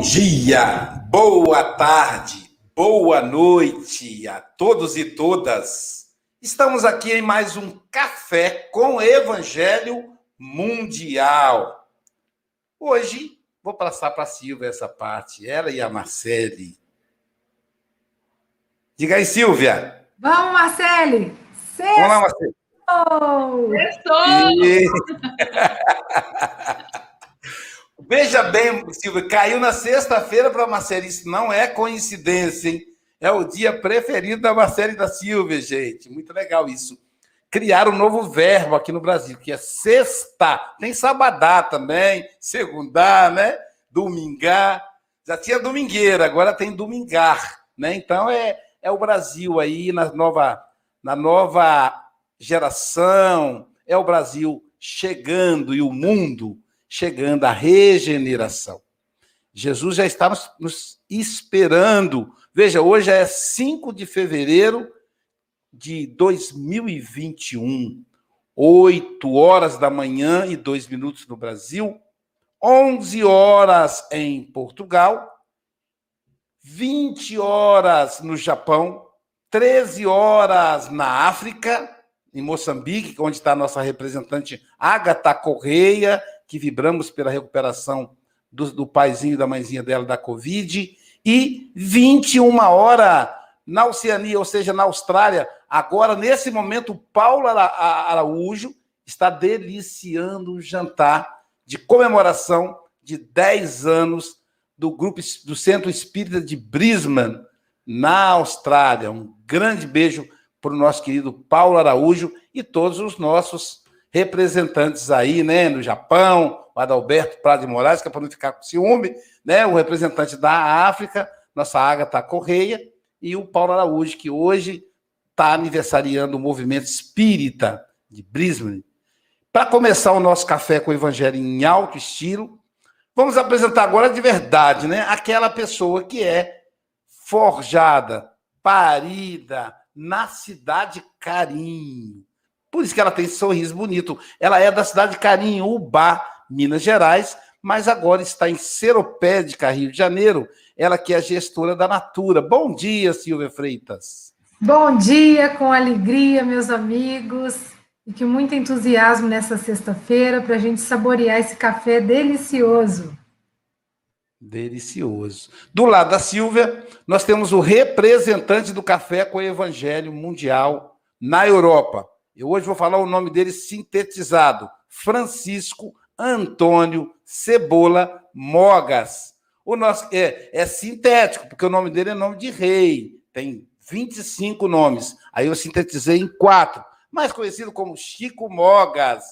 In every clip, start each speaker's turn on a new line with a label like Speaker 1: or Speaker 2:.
Speaker 1: dia, boa tarde, boa noite a todos e todas. Estamos aqui em mais um Café com Evangelho Mundial. Hoje vou passar para a Silvia essa parte, ela e a Marcele. Diga aí, Silvia.
Speaker 2: Vamos, Marcele.
Speaker 1: Sextou. Vamos lá, Marcele.
Speaker 2: Sextou. E...
Speaker 1: Veja bem, Silvia, caiu na sexta-feira para a Marcele. Isso não é coincidência, hein? É o dia preferido da Marcele da Silvia, gente. Muito legal isso. Criaram um novo verbo aqui no Brasil, que é sexta. Tem sabadá também, segundar, né? Domingar. Já tinha domingueira, agora tem domingar, né? Então é, é o Brasil aí na nova, na nova geração, é o Brasil chegando e o mundo chegando a regeneração. Jesus já está nos esperando. Veja, hoje é 5 de fevereiro de 2021, 8 horas da manhã e 2 minutos no Brasil, 11 horas em Portugal, 20 horas no Japão, 13 horas na África, em Moçambique, onde está a nossa representante Agatha Correia, que vibramos pela recuperação do, do paizinho e da mãezinha dela da Covid, e 21 horas na Oceania, ou seja, na Austrália. Agora, nesse momento, Paulo Araújo está deliciando o jantar de comemoração de 10 anos do grupo do Centro Espírita de Brisbane, na Austrália. Um grande beijo para o nosso querido Paulo Araújo e todos os nossos representantes aí, né, no Japão, o Adalberto Prado de Moraes, que é para não ficar com ciúme, né, o representante da África, nossa Agatha Correia, e o Paulo Araújo, que hoje está aniversariando o movimento espírita de Brisbane. Para começar o nosso café com o evangelho em alto estilo, vamos apresentar agora de verdade, né, aquela pessoa que é forjada, parida na cidade Carinho por isso que ela tem esse sorriso bonito. Ela é da cidade de Carinhubá, Minas Gerais, mas agora está em Seropédica, Rio de Janeiro. Ela que é gestora da Natura. Bom dia, Silvia Freitas.
Speaker 2: Bom dia, com alegria, meus amigos. E que muito entusiasmo nessa sexta-feira para a gente saborear esse café delicioso.
Speaker 1: Delicioso. Do lado da Silvia, nós temos o representante do café com o Evangelho Mundial na Europa, eu hoje vou falar o nome dele sintetizado: Francisco Antônio Cebola Mogas. O nosso é, é sintético, porque o nome dele é nome de rei. Tem 25 nomes. Aí eu sintetizei em quatro. Mais conhecido como Chico Mogas.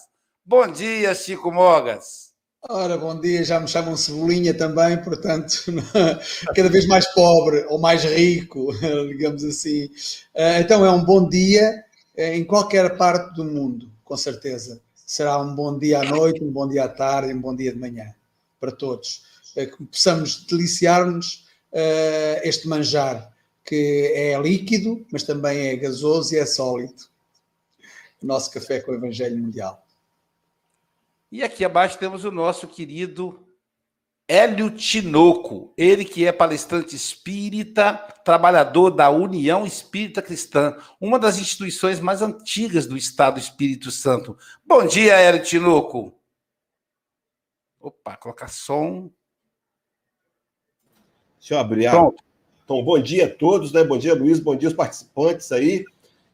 Speaker 1: Bom dia, Chico Mogas.
Speaker 3: Ora, bom dia, já me chamam Cebolinha também, portanto, cada vez mais pobre ou mais rico, digamos assim. Eh, então é um bom dia em qualquer parte do mundo, com certeza. Será um bom dia à noite, um bom dia à tarde, um bom dia de manhã para todos. É, que possamos deliciar-nos uh, este manjar que é líquido, mas também é gasoso e é sólido. O nosso café com o Evangelho Mundial.
Speaker 1: E aqui abaixo temos o nosso querido Hélio Tinoco, ele que é palestrante espírita, trabalhador da União Espírita Cristã, uma das instituições mais antigas do Estado Espírito Santo. Bom dia, Hélio Tinoco. Opa, colocar som.
Speaker 4: Deixa eu abrir. Pronto. Então, bom dia a todos, né? Bom dia, Luiz, bom dia aos participantes aí.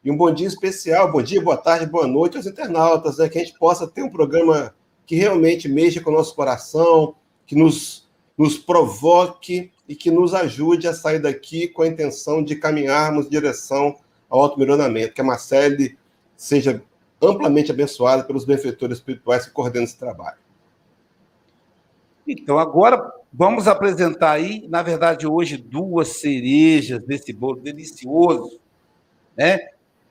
Speaker 4: E um bom dia especial, bom dia, boa tarde, boa noite aos internautas, né? Que a gente possa ter um programa que realmente mexa com o nosso coração, que nos, nos provoque e que nos ajude a sair daqui com a intenção de caminharmos em direção ao auto-melhoramento, que a Marcele seja amplamente abençoada pelos benfeitores espirituais que coordenam esse trabalho.
Speaker 1: Então, agora vamos apresentar aí, na verdade, hoje, duas cerejas desse bolo delicioso, né?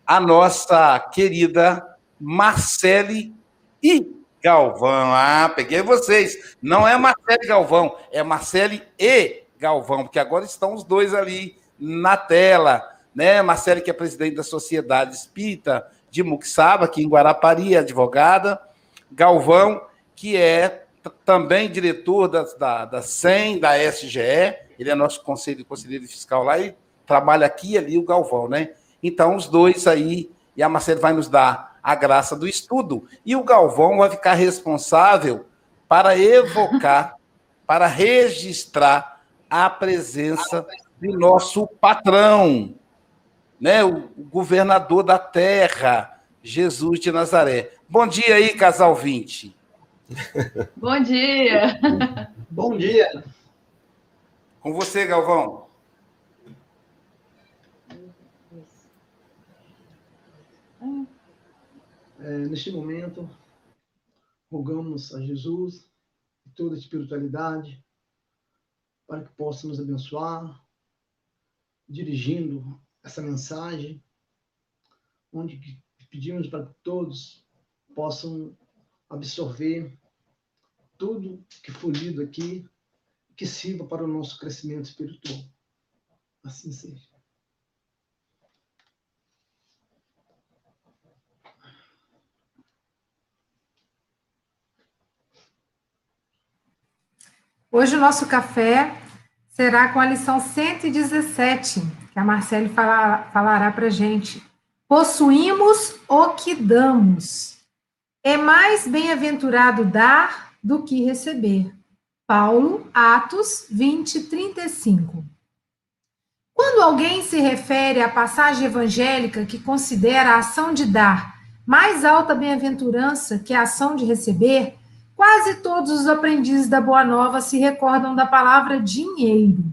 Speaker 1: A nossa querida Marcele e Galvão. Ah, peguei vocês. Não é Marcele Galvão, é Marcele e Galvão, porque agora estão os dois ali na tela. Né? Marcele, que é presidente da Sociedade Espírita de Muxaba, aqui em Guarapari, advogada. Galvão, que é também diretor da, da, da SEM, da SGE, ele é nosso conselho, conselheiro fiscal lá e trabalha aqui e ali o Galvão, né? Então, os dois aí, e a Marcela vai nos dar a graça do estudo, e o Galvão vai ficar responsável para evocar, para registrar a presença do nosso patrão, né? o governador da terra, Jesus de Nazaré. Bom dia aí, casal 20.
Speaker 5: Bom dia.
Speaker 3: Bom dia.
Speaker 1: Com você, Galvão.
Speaker 6: É, neste momento, rogamos a Jesus e toda a espiritualidade para que possa nos abençoar, dirigindo essa mensagem, onde pedimos para que todos possam absorver tudo que for lido aqui, que sirva para o nosso crescimento espiritual. Assim seja.
Speaker 2: Hoje o nosso café será com a lição 117, que a Marcele falará, para gente. Possuímos o que damos. É mais bem-aventurado dar do que receber. Paulo, Atos 20, 35. Quando alguém se refere à passagem evangélica que considera a ação de dar mais alta bem-aventurança que a ação de receber, quase todos os aprendizes da Boa Nova se recordam da palavra dinheiro.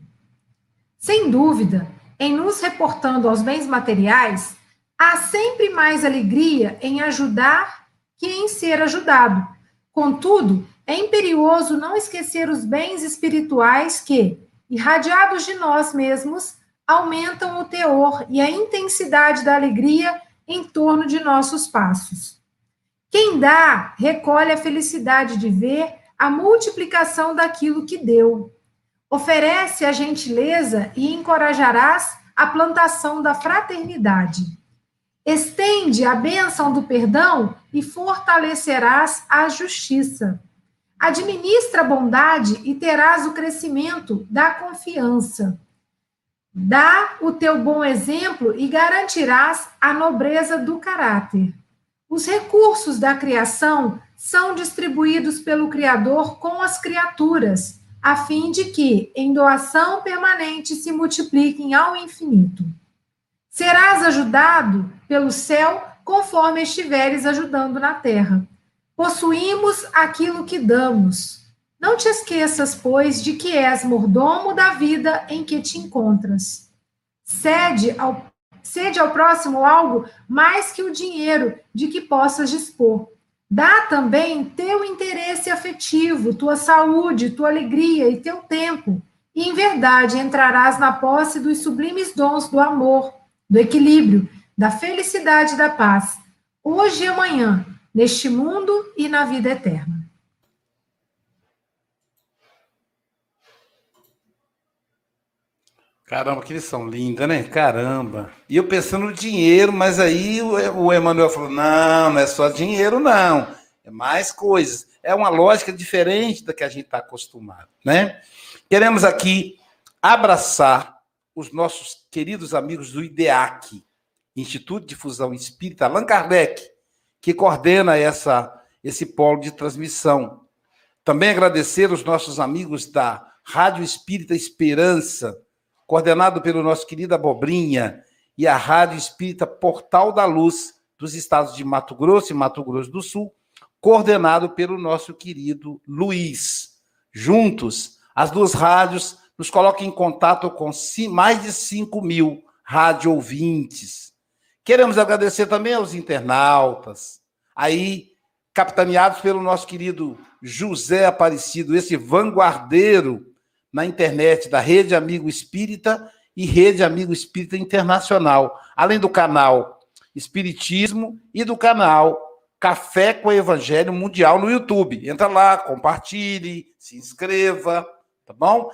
Speaker 2: Sem dúvida, em nos reportando aos bens materiais, há sempre mais alegria em ajudar que em ser ajudado. Contudo, é imperioso não esquecer os bens espirituais que, irradiados de nós mesmos, aumentam o teor e a intensidade da alegria em torno de nossos passos. Quem dá, recolhe a felicidade de ver a multiplicação daquilo que deu. Oferece a gentileza e encorajarás a plantação da fraternidade. Estende a bênção do perdão e fortalecerás a justiça. Administra a bondade e terás o crescimento da confiança. Dá o teu bom exemplo e garantirás a nobreza do caráter. Os recursos da criação são distribuídos pelo Criador com as criaturas, a fim de que, em doação permanente, se multipliquem ao infinito. Serás ajudado pelo céu conforme estiveres ajudando na terra. Possuímos aquilo que damos. Não te esqueças, pois, de que és mordomo da vida em que te encontras. Cede ao Cede ao próximo algo mais que o dinheiro de que possas dispor. Dá também teu interesse afetivo, tua saúde, tua alegria e teu tempo. E em verdade entrarás na posse dos sublimes dons do amor, do equilíbrio, da felicidade e da paz, hoje e amanhã, neste mundo e na vida eterna.
Speaker 1: Caramba, que lição linda, né? Caramba. E eu pensando no dinheiro, mas aí o Emanuel falou: não, não é só dinheiro, não. É mais coisas. É uma lógica diferente da que a gente está acostumado, né? Queremos aqui abraçar os nossos queridos amigos do IDEAC, Instituto de Fusão Espírita, Allan Kardec, que coordena essa, esse polo de transmissão. Também agradecer os nossos amigos da Rádio Espírita Esperança, coordenado pelo nosso querido Abobrinha, e a Rádio Espírita Portal da Luz, dos estados de Mato Grosso e Mato Grosso do Sul, coordenado pelo nosso querido Luiz. Juntos, as duas rádios nos colocam em contato com mais de 5 mil rádio ouvintes. Queremos agradecer também aos internautas, aí capitaneados pelo nosso querido José Aparecido, esse vanguardeiro na internet da Rede Amigo Espírita e Rede Amigo Espírita Internacional, além do canal Espiritismo e do canal Café com Evangelho Mundial no YouTube. Entra lá, compartilhe, se inscreva, tá bom?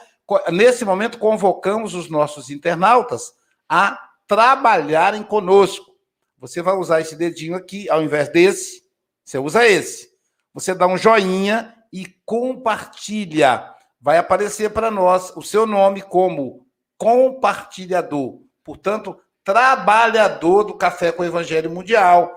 Speaker 1: Nesse momento, convocamos os nossos internautas a trabalharem conosco. Você vai usar esse dedinho aqui, ao invés desse, você usa esse. Você dá um joinha e compartilha. Vai aparecer para nós o seu nome como compartilhador. Portanto, trabalhador do Café com o Evangelho Mundial.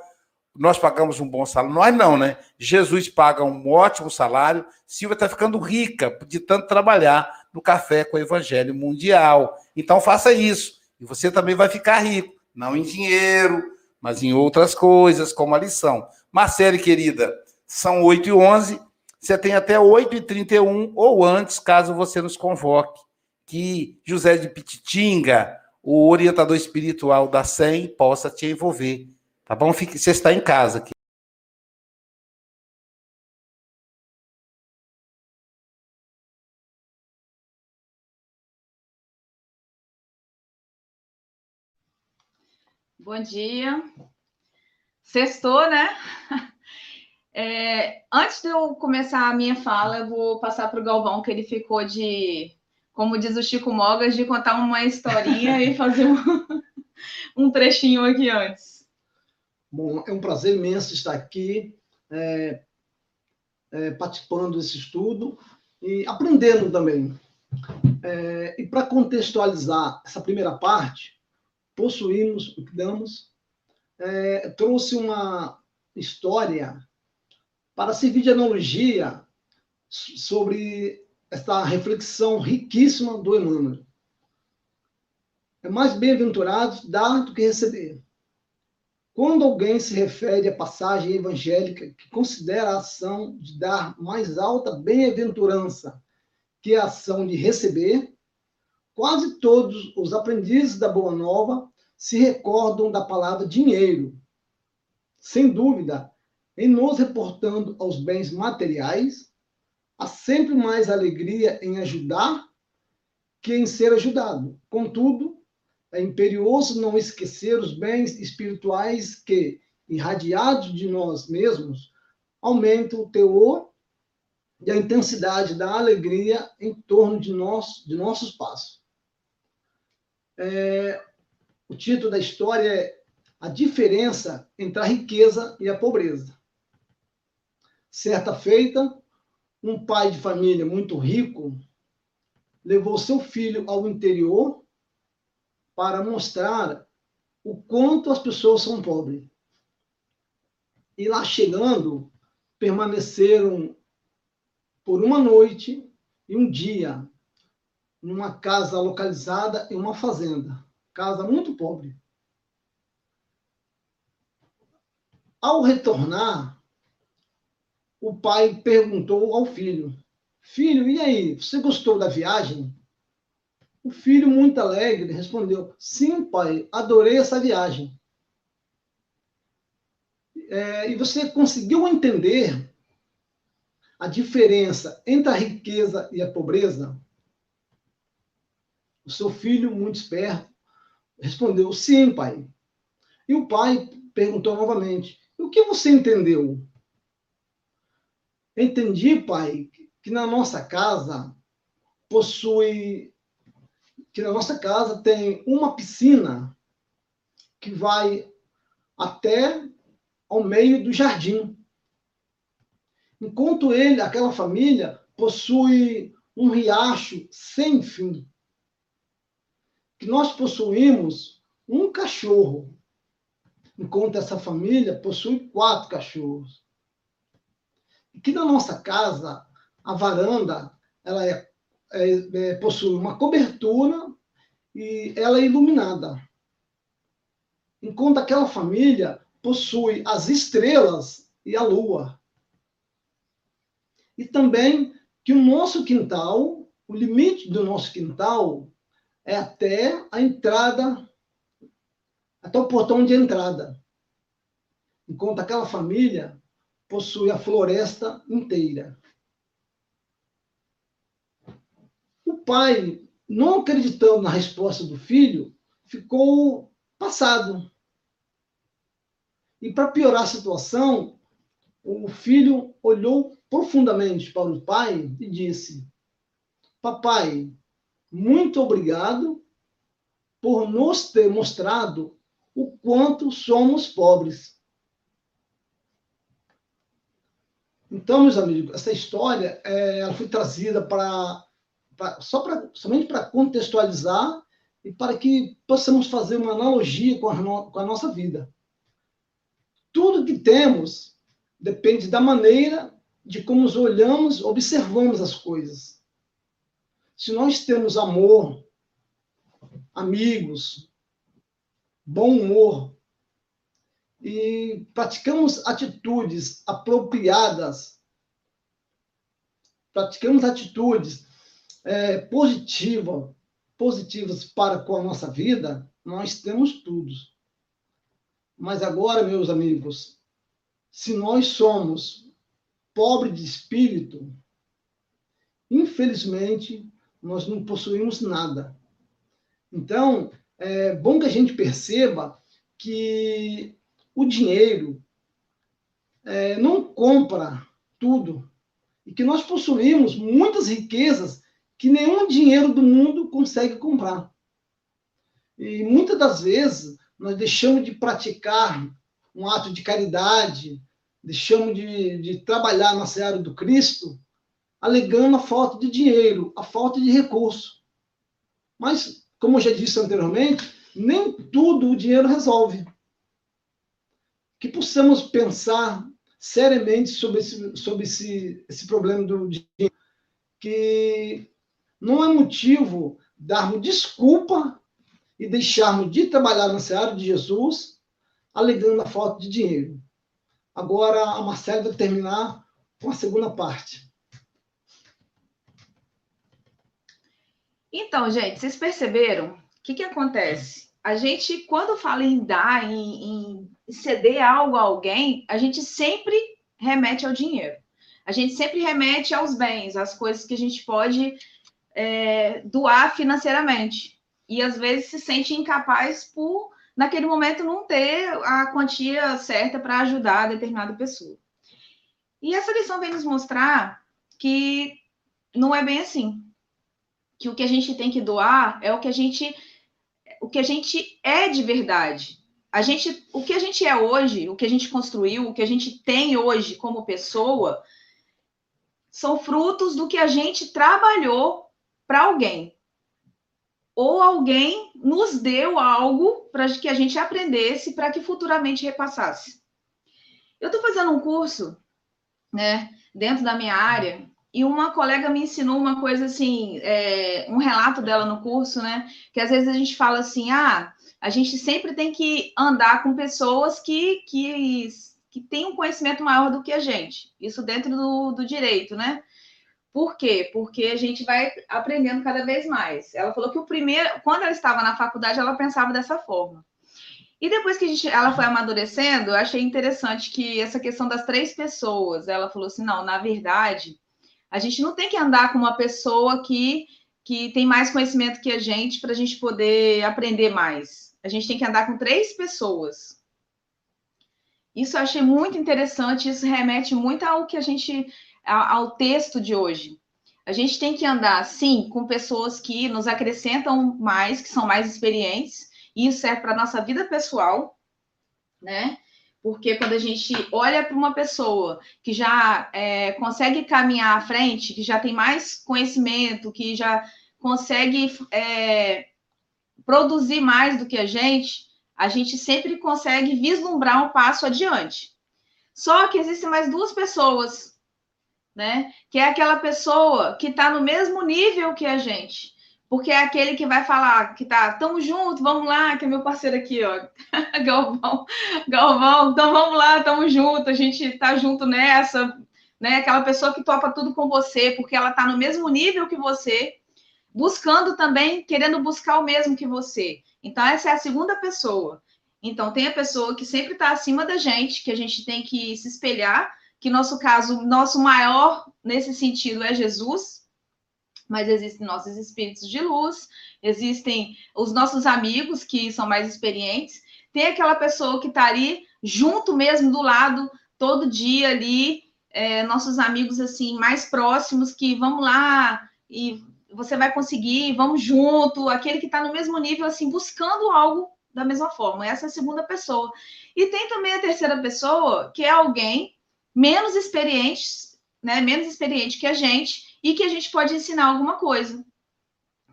Speaker 1: Nós pagamos um bom salário. Nós não, né? Jesus paga um ótimo salário. Silvia está ficando rica de tanto trabalhar no Café com o Evangelho Mundial. Então faça isso. E você também vai ficar rico. Não em dinheiro, mas em outras coisas, como a lição. Marcele, querida, são 8 e 11 Você tem até 8 e 31 ou antes, caso você nos convoque. Que José de Pititinga, o orientador espiritual da SEM, possa te envolver. Tá bom? Fique, você está em casa aqui.
Speaker 5: Bom dia. Sextou, né? É, antes de eu começar a minha fala, eu vou passar para o Galvão, que ele ficou de, como diz o Chico Mogas, de contar uma historinha e fazer um, um, trechinho aqui antes.
Speaker 6: Bom, é um prazer imenso estar aqui, é, é, participando desse estudo e aprendendo também. É, e para contextualizar essa primeira parte, possuímos o que damos, é, trouxe uma história para servir de analogia sobre essa reflexão riquíssima do Emmanuel. É mais bem-aventurado dar do que receber. Quando alguém se refere à passagem evangélica que considera a ação de dar mais alta bem-aventurança que a ação de receber, quase todos os aprendizes da Boa Nova se recordam da palavra dinheiro. Sem dúvida, em nos reportando aos bens materiais, há sempre mais alegria em ajudar que em ser ajudado. Contudo, é imperioso não esquecer os bens espirituais que, irradiados de nós mesmos, aumentam o teor e a intensidade da alegria em torno de, nós, de nossos passos. É, o título da história é A Diferença entre a Riqueza e a Pobreza. Certa feita, um pai de família muito rico levou seu filho ao interior para mostrar o quanto as pessoas são pobres. E lá chegando, permaneceram por uma noite e um dia numa casa localizada em uma fazenda, casa muito pobre. Ao retornar, o pai perguntou ao filho: Filho, e aí, você gostou da viagem? O filho, muito alegre, respondeu: Sim, pai, adorei essa viagem. É, e você conseguiu entender a diferença entre a riqueza e a pobreza? O seu filho, muito esperto, respondeu: Sim, pai. E o pai perguntou novamente: O que você entendeu? Entendi, pai, que na nossa casa possui. que na nossa casa tem uma piscina que vai até ao meio do jardim. Enquanto ele, aquela família, possui um riacho sem fim que nós possuímos um cachorro, enquanto essa família possui quatro cachorros. Que na nossa casa, a varanda, ela é, é, é, possui uma cobertura e ela é iluminada. Enquanto aquela família possui as estrelas e a lua. E também que o nosso quintal, o limite do nosso quintal, é até a entrada, até o portão de entrada. Enquanto aquela família possui a floresta inteira. O pai, não acreditando na resposta do filho, ficou passado. E para piorar a situação, o filho olhou profundamente para o pai e disse: Papai, muito obrigado por nos ter mostrado o quanto somos pobres. Então, meus amigos, essa história é, ela foi trazida para só pra, somente para contextualizar e para que possamos fazer uma analogia com a, no, com a nossa vida. Tudo que temos depende da maneira de como olhamos, observamos as coisas. Se nós temos amor, amigos, bom humor e praticamos atitudes apropriadas, praticamos atitudes é, positivas, positivas para com a nossa vida, nós temos tudo. Mas agora, meus amigos, se nós somos pobres de espírito, infelizmente, nós não possuímos nada. Então, é bom que a gente perceba que o dinheiro é, não compra tudo e que nós possuímos muitas riquezas que nenhum dinheiro do mundo consegue comprar. E muitas das vezes nós deixamos de praticar um ato de caridade, deixamos de, de trabalhar na seara do Cristo, alegando a falta de dinheiro, a falta de recurso. Mas, como eu já disse anteriormente, nem tudo o dinheiro resolve. Que possamos pensar seriamente sobre esse, sobre esse, esse problema do dinheiro, que não é motivo darmos desculpa e deixarmos de trabalhar na seara de Jesus, alegando a falta de dinheiro. Agora a Marcela vai terminar com a segunda parte.
Speaker 5: Então, gente, vocês perceberam? O que, que acontece? A gente, quando fala em dar, em, em ceder algo a alguém, a gente sempre remete ao dinheiro. A gente sempre remete aos bens, às coisas que a gente pode é, doar financeiramente e às vezes se sente incapaz por, naquele momento, não ter a quantia certa para ajudar a determinada pessoa. E essa lição vem nos mostrar que não é bem assim. Que o que a gente tem que doar é o que a gente o que a gente é de verdade. A gente, o que a gente é hoje, o que a gente construiu, o que a gente tem hoje como pessoa, são frutos do que a gente trabalhou para alguém ou alguém nos deu algo para que a gente aprendesse para que futuramente repassasse. Eu estou fazendo um curso, né, dentro da minha área, e uma colega me ensinou uma coisa assim, é, um relato dela no curso, né, que às vezes a gente fala assim, ah, a gente sempre tem que andar com pessoas que, que, que têm um conhecimento maior do que a gente, isso dentro do, do direito, né? Por quê? Porque a gente vai aprendendo cada vez mais. Ela falou que o primeiro, quando ela estava na faculdade, ela pensava dessa forma. E depois que gente, ela foi amadurecendo, eu achei interessante que essa questão das três pessoas, ela falou assim: não, na verdade, a gente não tem que andar com uma pessoa que, que tem mais conhecimento que a gente para a gente poder aprender mais. A gente tem que andar com três pessoas. Isso eu achei muito interessante, isso remete muito ao que a gente ao texto de hoje. A gente tem que andar, sim, com pessoas que nos acrescentam mais, que são mais experientes, e isso é para a nossa vida pessoal, né? Porque quando a gente olha para uma pessoa que já é, consegue caminhar à frente, que já tem mais conhecimento, que já consegue é, produzir mais do que a gente, a gente sempre consegue vislumbrar um passo adiante. Só que existem mais duas pessoas né? Que é aquela pessoa que está no mesmo nível que a gente. Porque é aquele que vai falar que tá, tamo junto, vamos lá, que é meu parceiro aqui, ó. Galvão, Galvão, então vamos lá, tamo junto, a gente tá junto nessa, né? Aquela pessoa que topa tudo com você, porque ela tá no mesmo nível que você, buscando também, querendo buscar o mesmo que você. Então, essa é a segunda pessoa. Então, tem a pessoa que sempre está acima da gente, que a gente tem que se espelhar, que nosso caso, nosso maior nesse sentido é Jesus, mas existem nossos espíritos de luz, existem os nossos amigos que são mais experientes, tem aquela pessoa que está ali junto mesmo do lado todo dia ali, é, nossos amigos assim mais próximos que vamos lá e você vai conseguir, vamos junto, aquele que está no mesmo nível assim buscando algo da mesma forma. Essa é a segunda pessoa. E tem também a terceira pessoa, que é alguém menos experientes, né, menos experiente que a gente, e que a gente pode ensinar alguma coisa.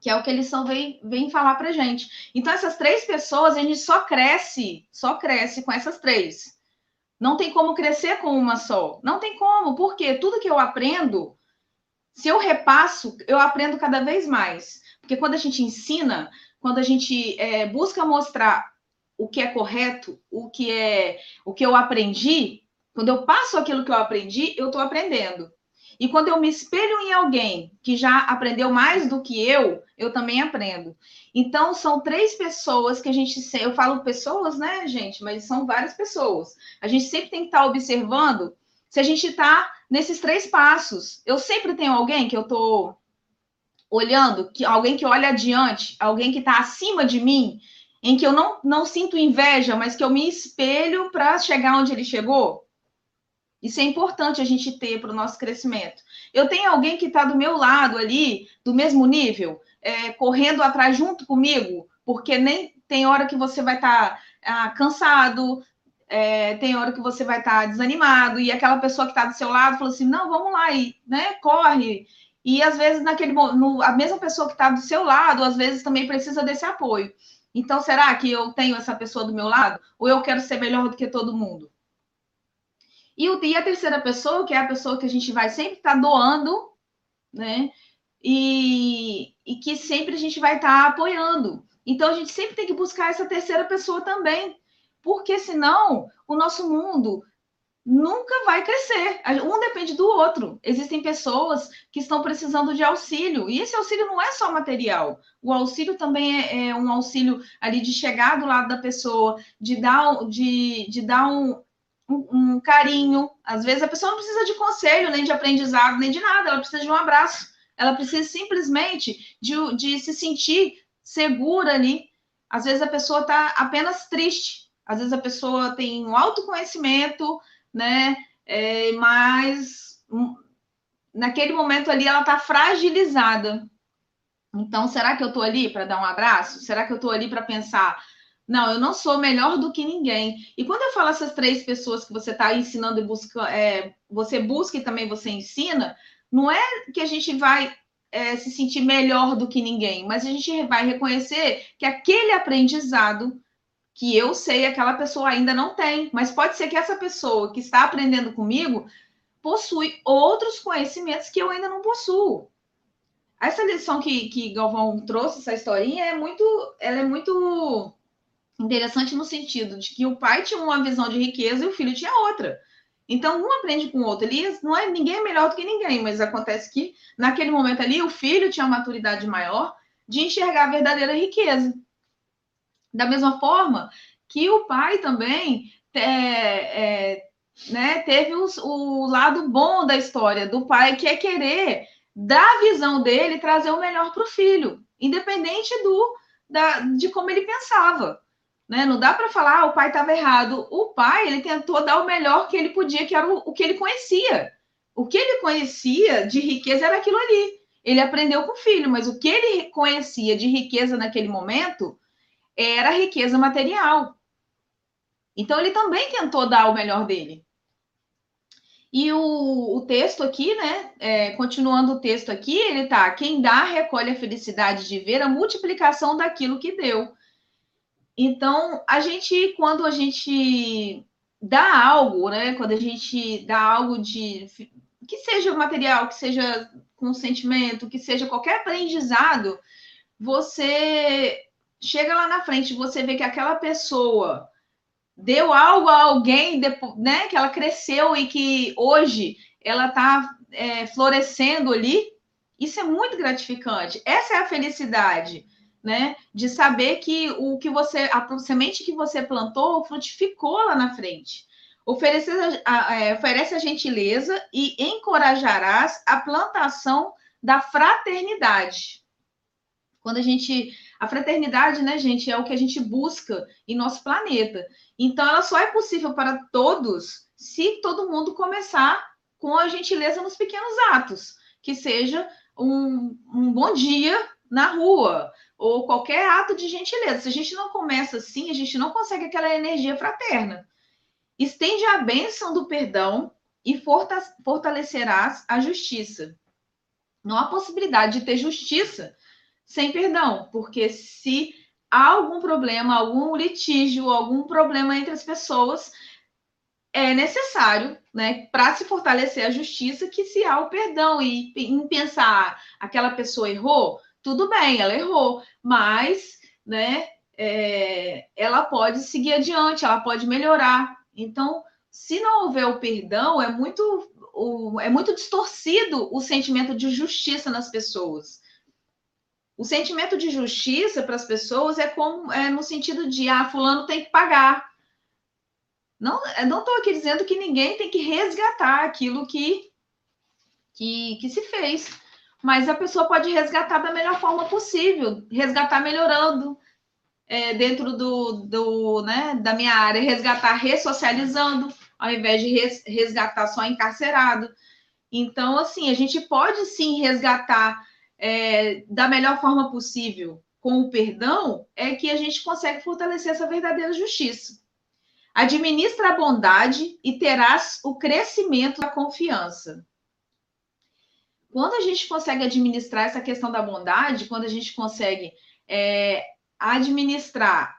Speaker 5: Que é o que eles são vem, vem falar pra gente. Então, essas três pessoas, a gente só cresce, só cresce com essas três. Não tem como crescer com uma só. Não tem como, porque tudo que eu aprendo, se eu repasso, eu aprendo cada vez mais. Porque quando a gente ensina, quando a gente é, busca mostrar o que é correto, o que é o que eu aprendi, quando eu passo aquilo que eu aprendi, eu estou aprendendo. E quando eu me espelho em alguém que já aprendeu mais do que eu, eu também aprendo. Então, são três pessoas que a gente. Eu falo pessoas, né, gente? Mas são várias pessoas. A gente sempre tem que estar observando se a gente está nesses três passos. Eu sempre tenho alguém que eu estou olhando, que alguém que olha adiante, alguém que está acima de mim, em que eu não, não sinto inveja, mas que eu me espelho para chegar onde ele chegou. Isso é importante a gente ter para o nosso crescimento. Eu tenho alguém que está do meu lado ali, do mesmo nível, é, correndo atrás junto comigo, porque nem tem hora que você vai estar tá, ah, cansado, é, tem hora que você vai estar tá desanimado, e aquela pessoa que está do seu lado falou assim: não, vamos lá, e, né, corre. E às vezes, naquele no, a mesma pessoa que está do seu lado, às vezes também precisa desse apoio. Então, será que eu tenho essa pessoa do meu lado? Ou eu quero ser melhor do que todo mundo? E, o, e a terceira pessoa, que é a pessoa que a gente vai sempre estar tá doando, né? E, e, que sempre a gente vai estar tá apoiando. Então, a gente sempre tem que buscar essa terceira pessoa também, porque senão o nosso mundo nunca vai crescer. Um depende do outro. Existem pessoas que estão precisando de auxílio, e esse auxílio não é só material. O auxílio também é, é um auxílio ali de chegar do lado da pessoa, de dar, de, de dar um, um, um carinho. Às vezes a pessoa não precisa de conselho, nem de aprendizado, nem de nada, ela precisa de um abraço. Ela precisa simplesmente de, de se sentir segura ali. Às vezes a pessoa está apenas triste, às vezes a pessoa tem um autoconhecimento, né? É, mas hum, naquele momento ali ela está fragilizada. Então, será que eu estou ali para dar um abraço? Será que eu estou ali para pensar, não, eu não sou melhor do que ninguém. E quando eu falo essas três pessoas que você está ensinando e busca, é, você busca e também você ensina, não é que a gente vai é, se sentir melhor do que ninguém, mas a gente vai reconhecer que aquele aprendizado que eu sei, aquela pessoa ainda não tem. Mas pode ser que essa pessoa que está aprendendo comigo possui outros conhecimentos que eu ainda não possuo. Essa lição que, que Galvão trouxe, essa historinha, é muito, ela é muito interessante no sentido de que o pai tinha uma visão de riqueza e o filho tinha outra. Então, um aprende com o outro. Ele não é ninguém é melhor do que ninguém, mas acontece que naquele momento ali o filho tinha uma maturidade maior de enxergar a verdadeira riqueza. Da mesma forma que o pai também é, é, né, teve os, o lado bom da história do pai, que é querer, da visão dele, trazer o melhor para o filho, independente do da, de como ele pensava. Né? Não dá para falar, ah, o pai estava errado. O pai, ele tentou dar o melhor que ele podia, que era o, o que ele conhecia. O que ele conhecia de riqueza era aquilo ali. Ele aprendeu com o filho, mas o que ele conhecia de riqueza naquele momento era riqueza material. Então, ele também tentou dar o melhor dele. E o, o texto aqui, né? É, continuando o texto aqui, ele tá: quem dá recolhe a felicidade de ver a multiplicação daquilo que deu. Então, a gente, quando a gente dá algo, né? Quando a gente dá algo de que seja material, que seja com sentimento, que seja qualquer aprendizado, você chega lá na frente, você vê que aquela pessoa deu algo a alguém, né? Que ela cresceu e que hoje ela está é, florescendo ali. Isso é muito gratificante. Essa é a felicidade né? De saber que o que você, a semente que você plantou frutificou lá na frente. Oferece a, é, oferece a gentileza e encorajarás a plantação da fraternidade. Quando a gente. A fraternidade, né, gente, é o que a gente busca em nosso planeta. Então, ela só é possível para todos se todo mundo começar com a gentileza nos pequenos atos. Que seja um, um bom dia na rua, ou qualquer ato de gentileza. Se a gente não começa assim, a gente não consegue aquela energia fraterna. Estende a bênção do perdão e fortalecerás a justiça. Não há possibilidade de ter justiça sem perdão, porque se há algum problema, algum litígio, algum problema entre as pessoas, é necessário, né, para se fortalecer a justiça, que se há o perdão e em pensar aquela pessoa errou, tudo bem, ela errou, mas, né, é, ela pode seguir adiante, ela pode melhorar. Então, se não houver o perdão, é muito, o, é muito distorcido o sentimento de justiça nas pessoas. O sentimento de justiça para as pessoas é como é no sentido de ah, fulano tem que pagar. Não estou aqui dizendo que ninguém tem que resgatar aquilo que, que, que se fez, mas a pessoa pode resgatar da melhor forma possível, resgatar melhorando, é, dentro do, do, né, da minha área, resgatar ressocializando, ao invés de res, resgatar só encarcerado. Então, assim, a gente pode sim resgatar é, da melhor forma possível com o perdão, é que a gente consegue fortalecer essa verdadeira justiça. Administra a bondade e terás o crescimento da confiança. Quando a gente consegue administrar essa questão da bondade, quando a gente consegue é, administrar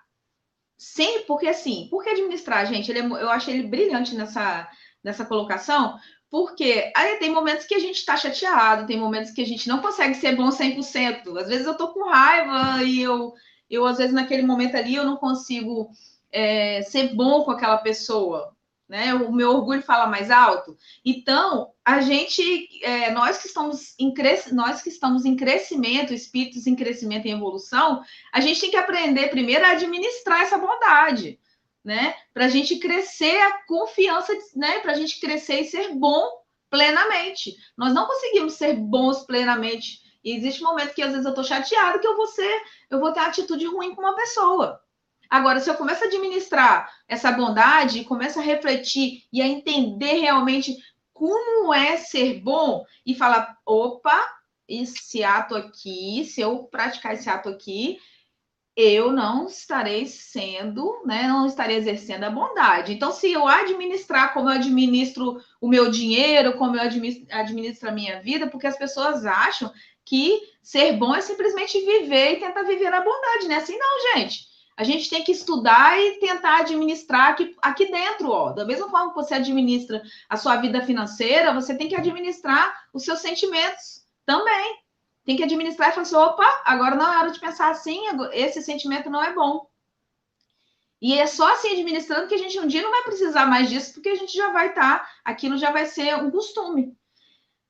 Speaker 5: sem, porque assim, por que administrar, gente? Ele é, eu achei ele brilhante nessa, nessa colocação, porque aí tem momentos que a gente está chateado, tem momentos que a gente não consegue ser bom 100%. Às vezes eu tô com raiva e eu, eu às vezes naquele momento ali eu não consigo é, ser bom com aquela pessoa né? O meu orgulho fala mais alto. Então, a gente, é, nós que estamos em cres... nós que estamos em crescimento, espíritos em crescimento e evolução, a gente tem que aprender primeiro a administrar essa bondade, né? Para a gente crescer a confiança, né? Para a gente crescer e ser bom plenamente. Nós não conseguimos ser bons plenamente. E existe um momento que às vezes eu estou chateado que eu vou ser, eu vou ter atitude ruim com uma pessoa. Agora, se eu começo a administrar essa bondade, começo a refletir e a entender realmente como é ser bom e falar: opa, esse ato aqui, se eu praticar esse ato aqui, eu não estarei sendo, né, não estarei exercendo a bondade. Então, se eu administrar como eu administro o meu dinheiro, como eu administro a minha vida, porque as pessoas acham que ser bom é simplesmente viver e tentar viver a bondade, né? Assim não, gente. A gente tem que estudar e tentar administrar aqui, aqui dentro, ó. Da mesma forma que você administra a sua vida financeira, você tem que administrar os seus sentimentos também. Tem que administrar e falar assim: opa, agora não é hora de pensar assim, esse sentimento não é bom. E é só assim administrando que a gente um dia não vai precisar mais disso, porque a gente já vai estar, tá, aquilo já vai ser um costume.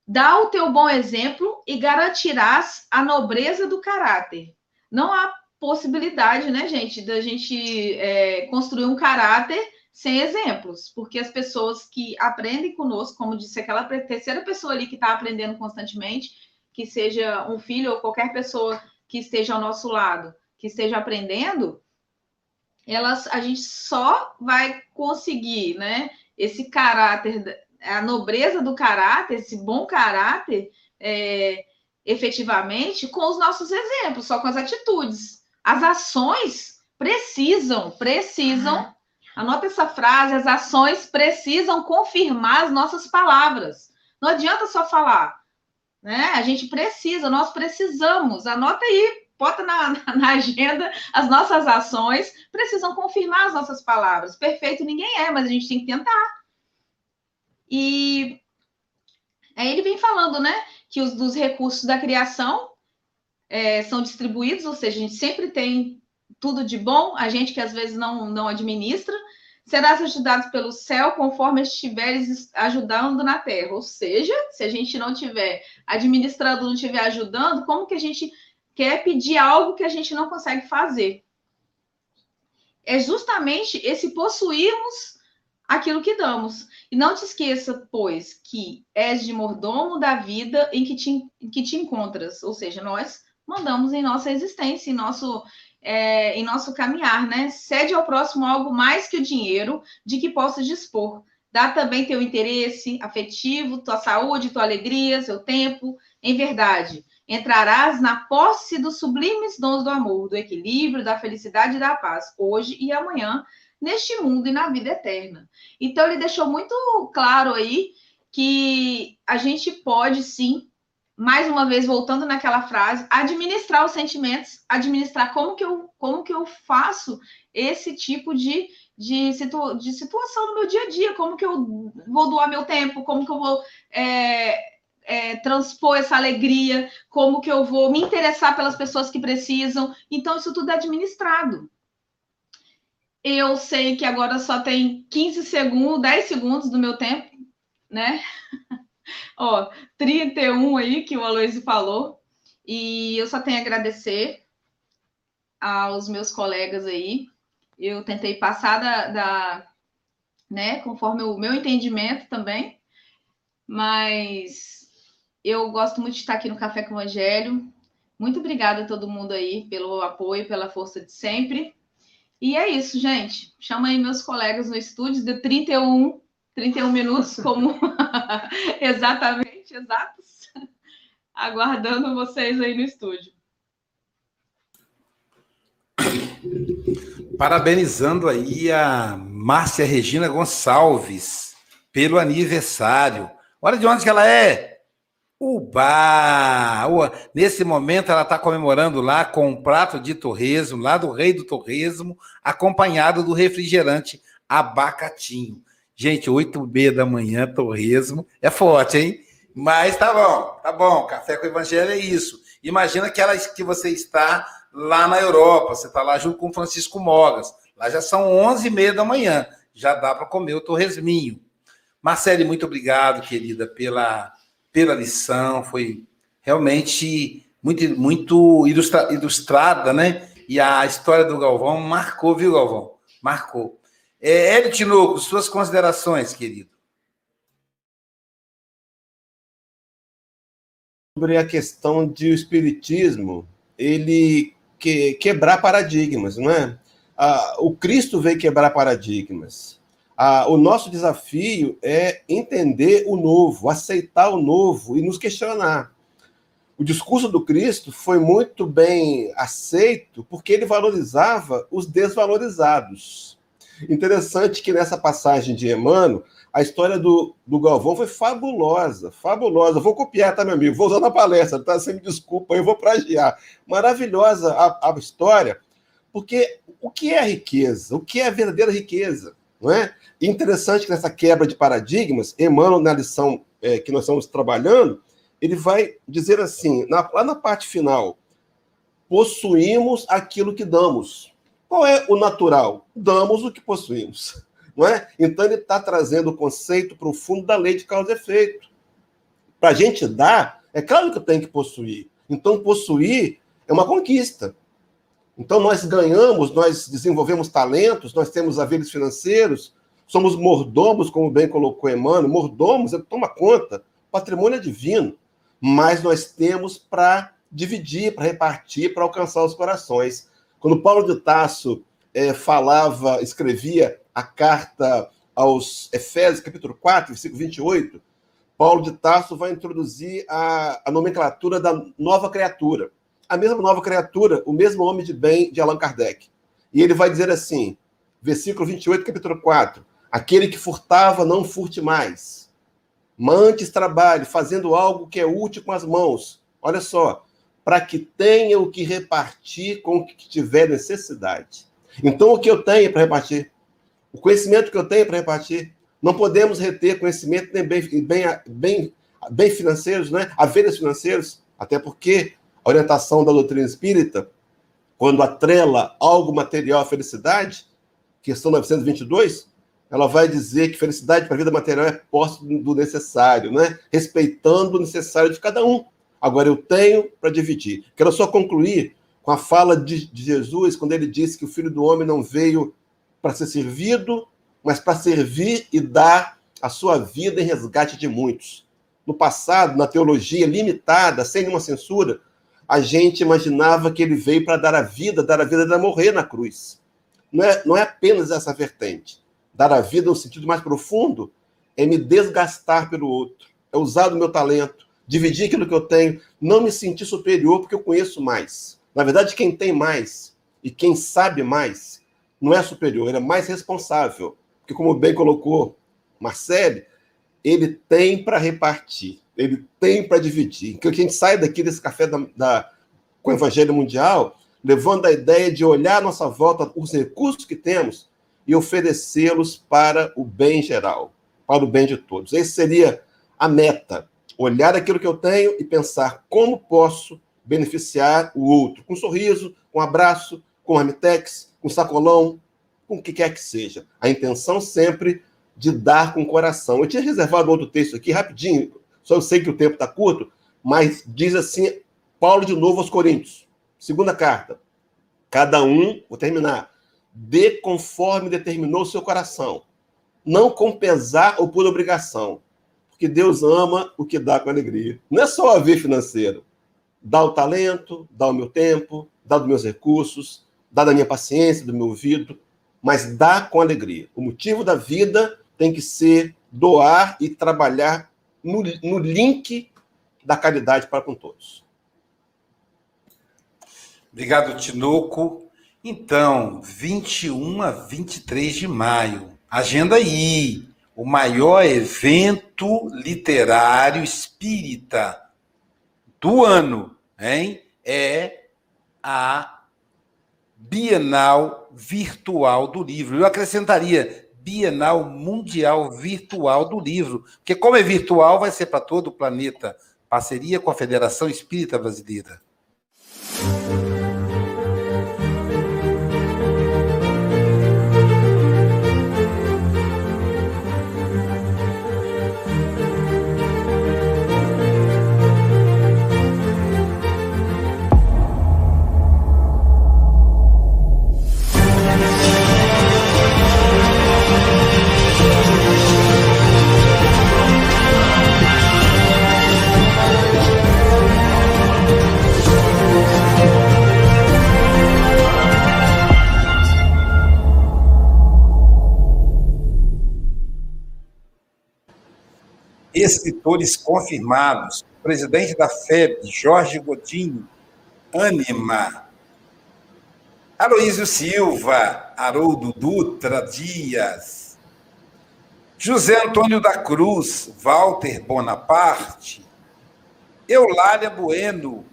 Speaker 5: Dá o teu bom exemplo e garantirás a nobreza do caráter. Não há possibilidade, né, gente, da gente é, construir um caráter sem exemplos, porque as pessoas que aprendem conosco, como disse aquela terceira pessoa ali que está aprendendo constantemente, que seja um filho ou qualquer pessoa que esteja ao nosso lado, que esteja aprendendo, elas, a gente só vai conseguir, né, esse caráter, a nobreza do caráter, esse bom caráter, é, efetivamente, com os nossos exemplos, só com as atitudes. As ações precisam, precisam, anota essa frase, as ações precisam confirmar as nossas palavras. Não adianta só falar, né? A gente precisa, nós precisamos, anota aí, bota na, na, agenda, as nossas ações precisam confirmar as nossas palavras. Perfeito ninguém é, mas a gente tem que tentar. E aí ele vem falando, né, que os dos recursos da criação é, são distribuídos, ou seja, a gente sempre tem tudo de bom, a gente que às vezes não, não administra, serás ajudado pelo céu conforme estiveres ajudando na terra. Ou seja, se a gente não tiver administrando, não estiver ajudando, como que a gente quer pedir algo que a gente não consegue fazer? É justamente esse possuirmos aquilo que damos. E não te esqueça, pois, que és de mordomo da vida em que te, em que te encontras. Ou seja, nós mandamos em nossa existência, em nosso, é, em nosso caminhar, né? Cede ao próximo algo mais que o dinheiro de que possas dispor. Dá também teu interesse afetivo, tua saúde, tua alegria, seu tempo. Em verdade, entrarás na posse dos sublimes dons do amor, do equilíbrio, da felicidade e da paz, hoje e amanhã, neste mundo e na vida eterna. Então, ele deixou muito claro aí que a gente pode sim, mais uma vez voltando naquela frase, administrar os sentimentos, administrar como que eu, como que eu faço esse tipo de, de, situ, de situação no meu dia a dia, como que eu vou doar meu tempo, como que eu vou é, é, transpor essa alegria, como que eu vou me interessar pelas pessoas que precisam. Então, isso tudo é administrado. Eu sei que agora só tem 15 segundos, 10 segundos do meu tempo, né? Ó, 31 aí que o Aloysio falou. E eu só tenho a agradecer aos meus colegas aí. Eu tentei passar da, da né, conforme o meu entendimento também. Mas eu gosto muito de estar aqui no Café com o Evangelho. Muito obrigada a todo mundo aí pelo apoio, pela força de sempre. E é isso, gente. Chama aí meus colegas no estúdio de 31, 31 minutos, como exatamente, exatos, aguardando vocês aí no estúdio.
Speaker 1: Parabenizando aí a Márcia Regina Gonçalves pelo aniversário. Olha de onde que ela é. Uba! Nesse momento ela está comemorando lá com um prato de torresmo, lá do rei do torresmo, acompanhado do refrigerante abacatinho. Gente, 8 b da manhã, torresmo, é forte, hein? Mas tá bom, tá bom, café com o evangelho é isso. Imagina que, ela, que você está lá na Europa, você está lá junto com Francisco Mogas. Lá já são 11 e meia da manhã, já dá para comer o torresminho. Marcele, muito obrigado, querida, pela pela lição, foi realmente muito, muito ilustra, ilustrada, né? E a história do Galvão marcou, viu, Galvão? Marcou. É, Hélio Tinoco, suas considerações, querido.
Speaker 4: Sobre a questão de o espiritismo, ele que, quebrar paradigmas, não é? Ah, o Cristo veio quebrar paradigmas. Ah, o nosso desafio é entender o novo, aceitar o novo e nos questionar. O discurso do Cristo foi muito bem aceito porque ele valorizava os desvalorizados. Interessante que nessa passagem de Emmanuel, a história do, do Galvão foi fabulosa, fabulosa. Vou copiar, tá, meu amigo? Vou usar na palestra, tá? Você me desculpa, eu vou plagiar. Maravilhosa a, a história, porque o que é a riqueza? O que é a verdadeira riqueza? Não é? interessante que nessa quebra de paradigmas, Emmanuel, na lição é, que nós estamos trabalhando, ele vai dizer assim, na, lá na parte final, possuímos aquilo que damos. Qual é o natural? Damos o que possuímos. Não é? Então ele está trazendo o conceito profundo da lei de causa e efeito. Para a gente dar, é claro que tem que possuir. Então, possuir é uma conquista. Então, nós ganhamos, nós desenvolvemos talentos, nós temos haveres financeiros, Somos mordomos, como bem colocou Emmanuel, mordomos, ele toma conta, patrimônio é divino, mas nós temos para dividir, para repartir, para alcançar os corações. Quando Paulo de Tasso é, falava, escrevia a carta aos Efésios, capítulo 4, versículo 28, Paulo de Tasso vai introduzir a, a nomenclatura da nova criatura. A mesma nova criatura, o mesmo homem de bem de Allan Kardec. E ele vai dizer assim, versículo 28, capítulo 4: Aquele que furtava, não furte mais. Mantes trabalhe, fazendo algo que é útil com as mãos. Olha só, para que tenha o que repartir com o que tiver necessidade. Então, o que eu tenho para repartir? O conhecimento que eu tenho para repartir. Não podemos reter conhecimento nem bem, bem, bem, bem financeiros, né? haveres financeiros, até porque a orientação da doutrina espírita, quando atrela algo material à felicidade, questão 922, ela vai dizer que felicidade para a vida material é posse do necessário, né? respeitando o necessário de cada um. Agora, eu tenho para dividir. Quero só concluir com a fala de, de Jesus, quando ele disse que o Filho do Homem não veio para ser servido, mas para servir e dar a sua vida em resgate de muitos. No passado, na teologia limitada, sem nenhuma censura, a gente imaginava que ele veio para dar a vida, dar a vida para morrer na cruz. Não é, não é apenas essa vertente Dar a vida no sentido mais profundo é me desgastar pelo outro, é usar o meu talento, dividir aquilo que eu tenho, não me sentir superior porque eu conheço mais. Na verdade, quem tem mais e quem sabe mais não é superior, ele é mais responsável. Porque, como bem colocou Marcele, ele tem para repartir, ele tem para dividir. Que a gente sai daqui desse café da, da, com o Evangelho Mundial levando a ideia de olhar à nossa volta os recursos que temos e oferecê-los para o bem geral, para o bem de todos. Esse seria a meta. Olhar aquilo que eu tenho e pensar como posso beneficiar o outro, com um sorriso, com um abraço, com um amitex, com um sacolão, com o que quer que seja. A intenção sempre de dar com o coração. Eu tinha reservado outro texto aqui, rapidinho, só eu sei que o tempo está curto, mas diz assim, Paulo de novo aos Coríntios, segunda carta. Cada um, vou terminar, dê conforme determinou o seu coração, não com pesar ou por obrigação, porque Deus ama o que dá com alegria. Não é só a ver financeiro. Dá o talento, dá o meu tempo, dá os meus recursos, dá da minha paciência, do meu ouvido, mas dá com alegria. O motivo da vida tem que ser doar e trabalhar no, no link da caridade para com todos.
Speaker 1: Obrigado, Tinoco. Então, 21 a 23 de maio. Agenda aí. O maior evento literário espírita do ano, hein? É a Bienal Virtual do Livro. Eu acrescentaria Bienal Mundial Virtual do Livro, porque como é virtual, vai ser para todo o planeta. Parceria com a Federação Espírita Brasileira. Escritores confirmados. presidente da FEB, Jorge Godinho, Anima. Aloísio Silva, Haroldo Dutra Dias. José Antônio da Cruz, Walter Bonaparte. Eulália Bueno,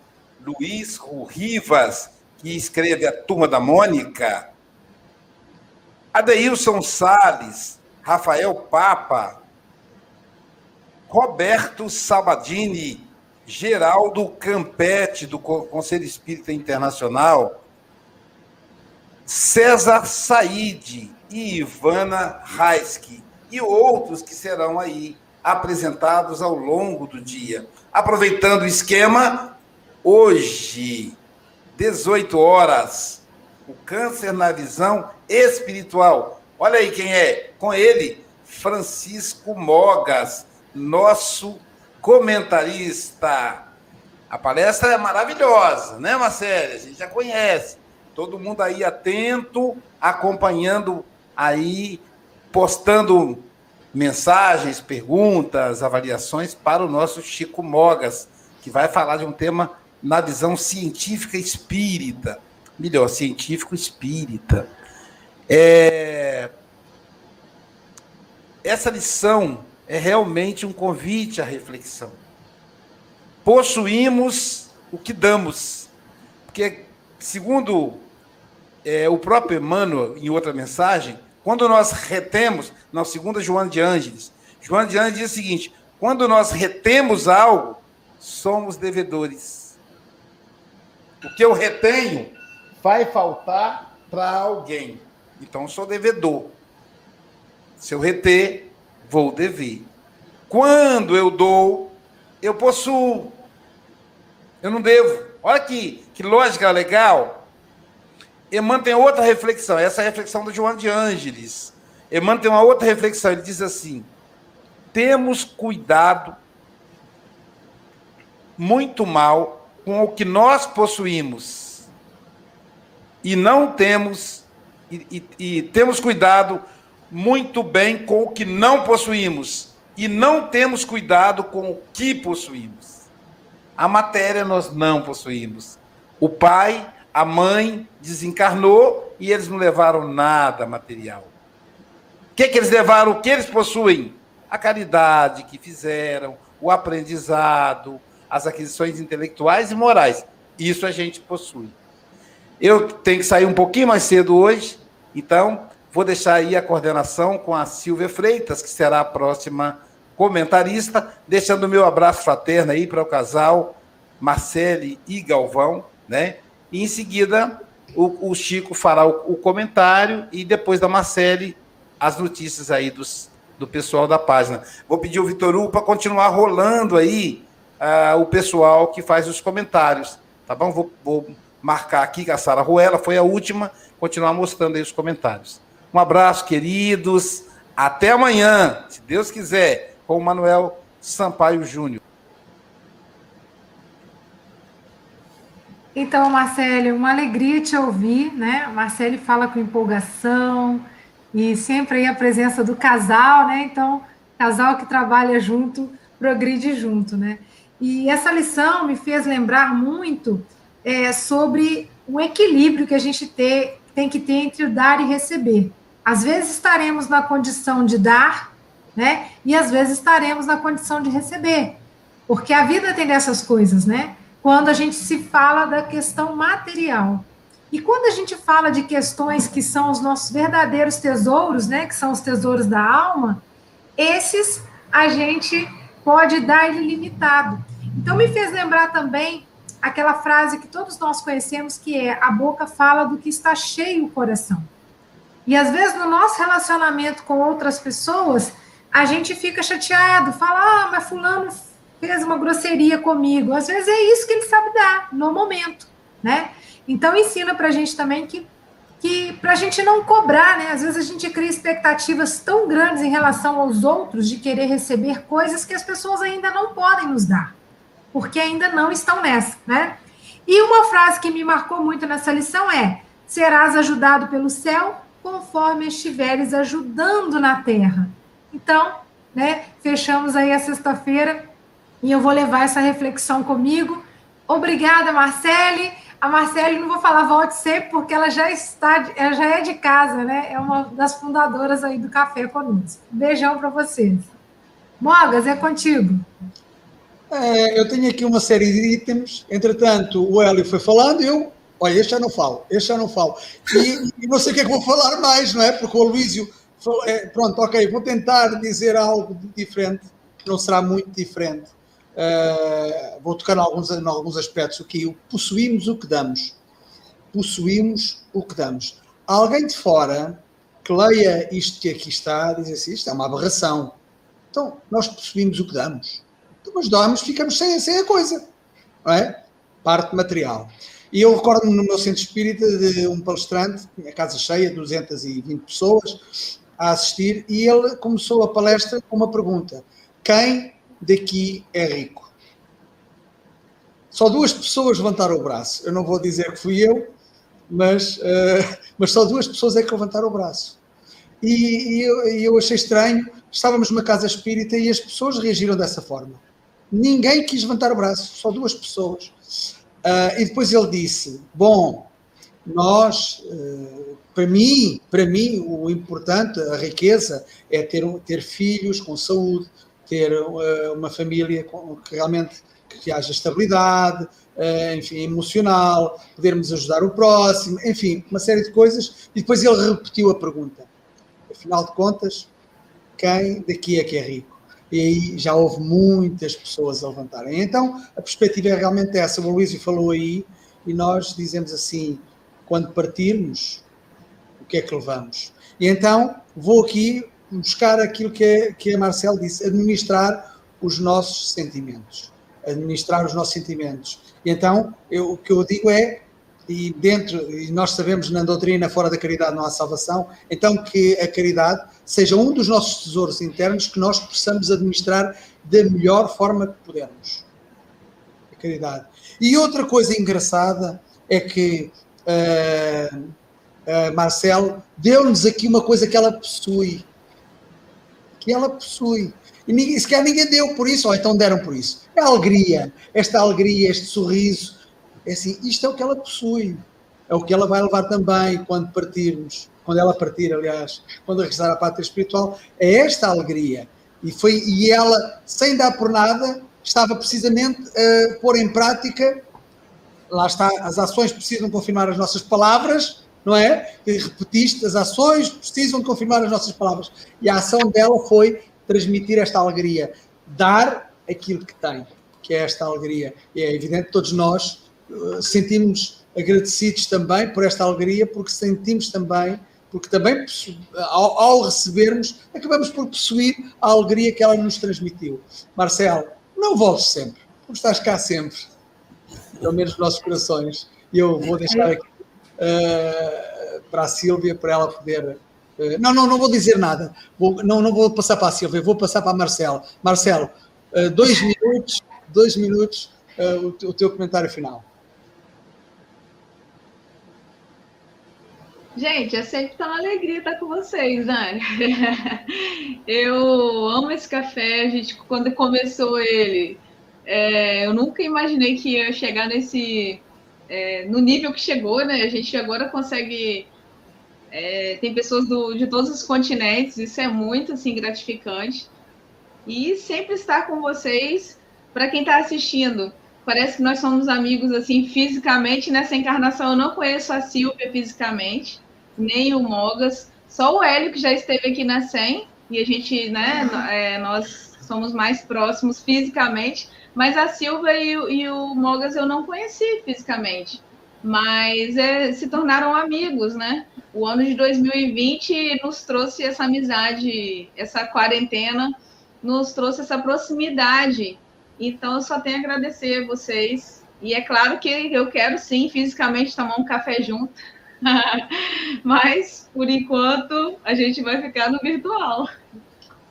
Speaker 1: Luiz Rivas, que escreve A Turma da Mônica. Adeilson Sales, Rafael Papa, Roberto Sabadini, Geraldo Campete, do Conselho Espírita Internacional, César Said e Ivana Raiski, e outros que serão aí apresentados ao longo do dia. Aproveitando o esquema, hoje, 18 horas, o câncer na visão espiritual. Olha aí quem é, com ele, Francisco Mogas, nosso comentarista. A palestra é maravilhosa, né, Marcelo? A gente já conhece. Todo mundo aí atento, acompanhando aí, postando mensagens, perguntas, avaliações para o nosso Chico Mogas, que vai falar de um tema na visão científica espírita. Melhor, científico espírita. É... Essa lição é realmente um convite à reflexão. Possuímos o que damos. Porque, segundo é, o próprio Emmanuel, em outra mensagem, quando nós retemos, na segunda Joana de Ângeles, Joana de Ângeles diz o seguinte: quando nós retemos algo, somos devedores. O que eu retenho vai faltar para alguém. Então, sou devedor. Se eu reter, vou dever. Quando eu dou, eu possuo. Eu não devo. Olha que, que lógica legal. Emmanuel tem outra reflexão, essa é a reflexão do João de Ângeles. Emmanuel tem uma outra reflexão, ele diz assim: temos cuidado muito mal com o que nós possuímos e não temos e, e, e temos cuidado muito bem com o que não possuímos e não temos cuidado com o que possuímos. A matéria nós não possuímos. O pai, a mãe desencarnou e eles não levaram nada material. O que, que eles levaram? O que eles possuem? a caridade que fizeram, o aprendizado, as aquisições intelectuais e morais. Isso a gente possui. Eu tenho que sair um pouquinho mais cedo hoje, então vou deixar aí a coordenação com a Silvia Freitas, que será a próxima comentarista, deixando o meu abraço fraterno aí para o casal Marcele e Galvão, né? E em seguida o, o Chico fará o, o, comentário e depois da Marcele as notícias aí dos, do pessoal da página. Vou pedir o Vitor Hugo para continuar rolando aí uh, o pessoal que faz os comentários, tá bom? Vou, vou marcar aqui que a Sara Ruela foi a última, continuar mostrando aí os comentários. Um abraço, queridos. Até amanhã, se Deus quiser, com o Manuel Sampaio Júnior.
Speaker 2: Então, Marcele, uma alegria te ouvir, né? Marcele fala com empolgação e sempre aí a presença do casal, né? Então, casal que trabalha junto, progride junto, né? E essa lição me fez lembrar muito é, sobre o equilíbrio que a gente ter, tem que ter entre o dar e receber. Às vezes estaremos na condição de dar, né? E às vezes estaremos na condição de receber. Porque a vida tem dessas coisas, né? quando a gente se fala da questão material. E quando a gente fala de questões que são os nossos verdadeiros tesouros, né, que são os tesouros da alma, esses a gente pode dar ilimitado. Então me fez lembrar também aquela frase que todos nós conhecemos que é a boca fala do que está cheio o coração. E às vezes no nosso relacionamento com outras pessoas, a gente fica chateado, fala: "Ah, mas fulano fez uma grosseria comigo. Às vezes é isso que ele sabe dar no momento, né? Então ensina para a gente também que, que para a gente não cobrar, né? Às vezes a gente cria expectativas tão grandes em relação aos outros de querer receber coisas que as pessoas ainda não podem nos dar, porque ainda não estão nessa, né? E uma frase que me marcou muito nessa lição é: serás ajudado pelo céu conforme estiveres ajudando na terra. Então, né, fechamos aí a sexta-feira e eu vou levar essa reflexão comigo. Obrigada, Marcele. A Marcele, não vou falar volte sempre, porque ela já está, ela já é de casa, né? É uma das fundadoras aí do Café Conosco. Beijão para vocês. Mogas, é contigo.
Speaker 3: É, eu tenho aqui uma série de itens. Entretanto, o Hélio foi falando, eu, olha, este já não falo, este já não falo. E, e não sei o que é que vou falar mais, não é? Porque o Luísio, é, pronto, ok, vou tentar dizer algo diferente, não será muito diferente. Uh, vou tocar em alguns, em alguns aspectos aqui. Possuímos o que damos. Possuímos o que damos. Alguém de fora que leia isto que aqui está, diz assim: isto é uma aberração. Então, nós possuímos o que damos. Então, mas damos, ficamos sem, sem a coisa. Não é? Parte material. E eu recordo-me no meu centro espírita de um palestrante, a casa cheia, 220 pessoas, a assistir, e ele começou a palestra com uma pergunta: Quem daqui é rico. Só duas pessoas levantaram o braço. Eu não vou dizer que fui eu, mas, uh, mas só duas pessoas é que levantaram o braço. E, e, eu, eu, achei estranho. Estávamos numa casa espírita e as pessoas reagiram dessa forma. Ninguém quis levantar o braço, só duas pessoas. Uh, e depois ele disse: Bom, nós, uh, para mim, para mim, o importante, a riqueza, é ter, ter filhos com saúde, ter uh, uma família com, que realmente que haja estabilidade, enfim, emocional, podermos ajudar o próximo, enfim, uma série de coisas. E depois ele repetiu a pergunta. Afinal de contas, quem daqui é que é rico? E aí já houve muitas pessoas a levantarem. Então, a perspectiva é realmente essa. O Luísio falou aí, e nós dizemos assim: quando partirmos, o que é que levamos? E então, vou aqui buscar aquilo que, é, que a Marcel disse, administrar os nossos sentimentos. Administrar os nossos sentimentos. E então, eu, o que eu digo é, e dentro, e nós sabemos na doutrina, fora da caridade não há salvação, então que a caridade seja um dos nossos tesouros internos que nós possamos administrar da melhor forma que pudermos. A caridade. E outra coisa engraçada é que uh, uh, Marcel deu-nos aqui uma coisa que ela possui, que ela possui. E ninguém, sequer ninguém deu por isso, ou então deram por isso. É a alegria, esta alegria, este sorriso. É assim, isto é o que ela possui. É o que ela vai levar também quando partirmos, quando ela partir, aliás, quando regressar à pátria espiritual. É esta alegria. E, foi, e ela, sem dar por nada, estava precisamente a pôr em prática, lá está, as ações precisam confirmar as nossas palavras, não é? E repetiste, as ações precisam confirmar as nossas palavras. E a ação dela foi transmitir esta alegria, dar aquilo que tem, que é esta alegria. E é evidente todos nós sentimos agradecidos também por esta alegria, porque sentimos também porque também ao, ao, recebermos, acabamos por possuir a alegria que ela nos transmitiu. Marcelo, não voltes sempre, porque estás cá sempre, pelo menos nos nossos corações. E eu vou deixar aqui uh, para a Sílvia, para ela poder. Uh, não, não, não vou dizer nada. Vou, não, não vou passar para a Sílvia, vou passar para a Marcelo. Marcelo, uh, dois minutos, dois minutos, o, o teu comentário final.
Speaker 5: Gente, é sempre uma alegria estar com vocês, né? Eu amo esse café. A gente, quando começou ele, é, eu nunca imaginei que ia chegar nesse, é, no nível que chegou, né? A gente agora consegue, é, tem pessoas do, de todos os continentes. Isso é muito assim gratificante. E sempre estar com vocês. Para quem está assistindo, parece que nós somos amigos assim fisicamente. Nessa encarnação eu não conheço a Silvia fisicamente nem o Mogas, só o Hélio que já esteve aqui na SEM, e a gente, né, é, nós somos mais próximos fisicamente, mas a Silva e, o, e o Mogas eu não conheci fisicamente, mas é, se tornaram amigos, né? O ano de 2020 nos trouxe essa amizade, essa quarentena, nos trouxe essa proximidade. Então, eu só tenho a agradecer a vocês. E é claro que eu quero sim fisicamente tomar um café junto. Mas, por enquanto, a gente vai ficar no virtual.